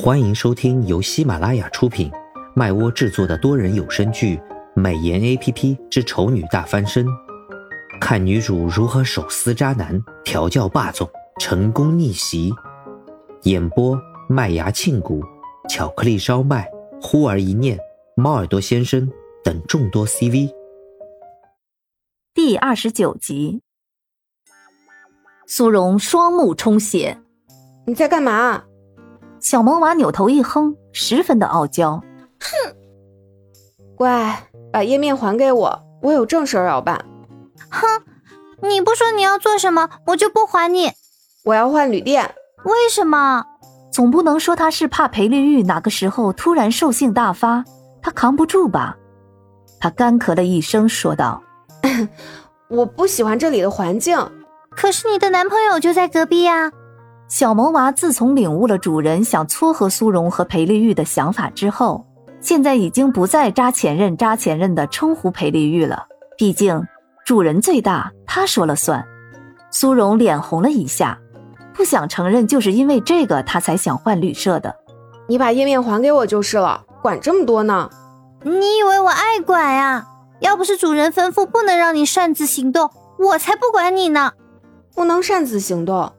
欢迎收听由喜马拉雅出品、麦窝制作的多人有声剧《美颜 A P P 之丑女大翻身》，看女主如何手撕渣男、调教霸总、成功逆袭。演播：麦芽庆谷、巧克力烧麦、忽而一念、猫耳朵先生等众多 C V。第二十九集，苏荣双目充血。你在干嘛？小萌娃扭头一哼，十分的傲娇。哼，乖，把页面还给我，我有正事儿要办。哼，你不说你要做什么，我就不还你。我要换旅店。为什么？总不能说他是怕裴丽玉哪个时候突然兽性大发，他扛不住吧？他干咳了一声，说道：“我不喜欢这里的环境。可是你的男朋友就在隔壁呀。”小萌娃自从领悟了主人想撮合苏荣和裴丽玉的想法之后，现在已经不再扎前任扎前任的称呼裴丽玉了。毕竟主人最大，他说了算。苏荣脸红了一下，不想承认，就是因为这个他才想换旅社的。你把页面还给我就是了，管这么多呢？你以为我爱管呀？要不是主人吩咐不能让你擅自行动，我才不管你呢。不能擅自行动。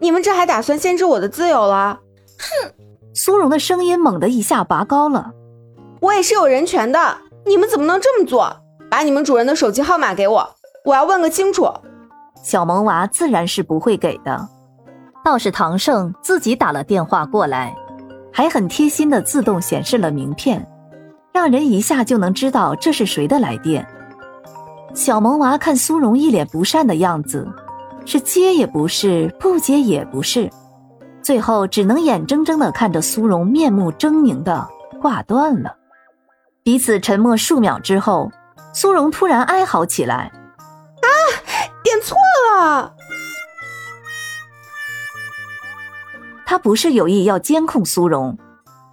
你们这还打算限制我的自由了？哼！苏荣的声音猛地一下拔高了。我也是有人权的，你们怎么能这么做？把你们主人的手机号码给我，我要问个清楚。小萌娃自然是不会给的，倒是唐胜自己打了电话过来，还很贴心的自动显示了名片，让人一下就能知道这是谁的来电。小萌娃看苏荣一脸不善的样子。是接也不是，不接也不是，最后只能眼睁睁的看着苏荣面目狰狞的挂断了。彼此沉默数秒之后，苏荣突然哀嚎起来：“啊，点错了！”他不是有意要监控苏荣，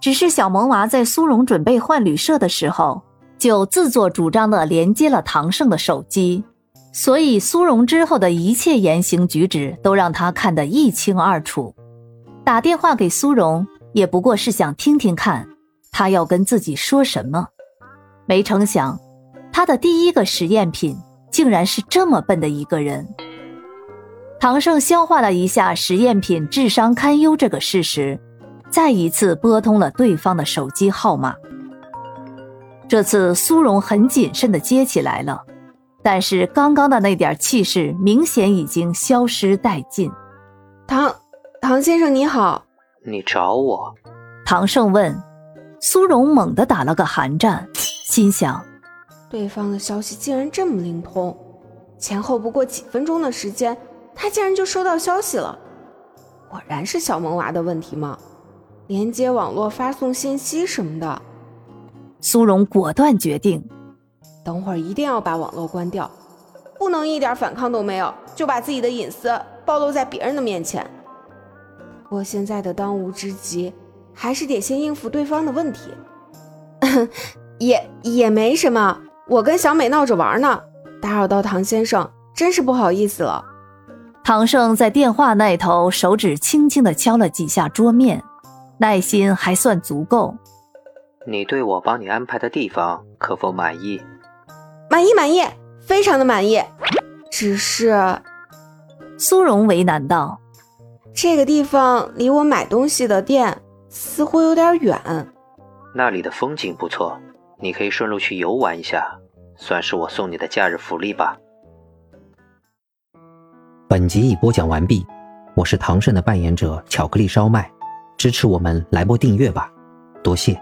只是小萌娃在苏荣准备换旅社的时候，就自作主张的连接了唐胜的手机。所以苏荣之后的一切言行举止都让他看得一清二楚。打电话给苏荣也不过是想听听看，他要跟自己说什么。没成想，他的第一个实验品竟然是这么笨的一个人。唐胜消化了一下实验品智商堪忧这个事实，再一次拨通了对方的手机号码。这次苏荣很谨慎地接起来了。但是刚刚的那点气势明显已经消失殆尽。唐唐先生你好，你找我？唐胜问。苏荣猛地打了个寒战，心想：对方的消息竟然这么灵通，前后不过几分钟的时间，他竟然就收到消息了。果然是小萌娃的问题吗？连接网络、发送信息什么的。苏荣果断决定。等会儿一定要把网络关掉，不能一点反抗都没有，就把自己的隐私暴露在别人的面前。不过现在的当务之急，还是得先应付对方的问题。也也没什么，我跟小美闹着玩呢，打扰到唐先生，真是不好意思了。唐胜在电话那头手指轻轻地敲了几下桌面，耐心还算足够。你对我帮你安排的地方可否满意？满意，满意，非常的满意。只是，苏荣为难道：“这个地方离我买东西的店似乎有点远。那里的风景不错，你可以顺路去游玩一下，算是我送你的假日福利吧。”本集已播讲完毕，我是唐胜的扮演者巧克力烧麦，支持我们来波订阅吧，多谢。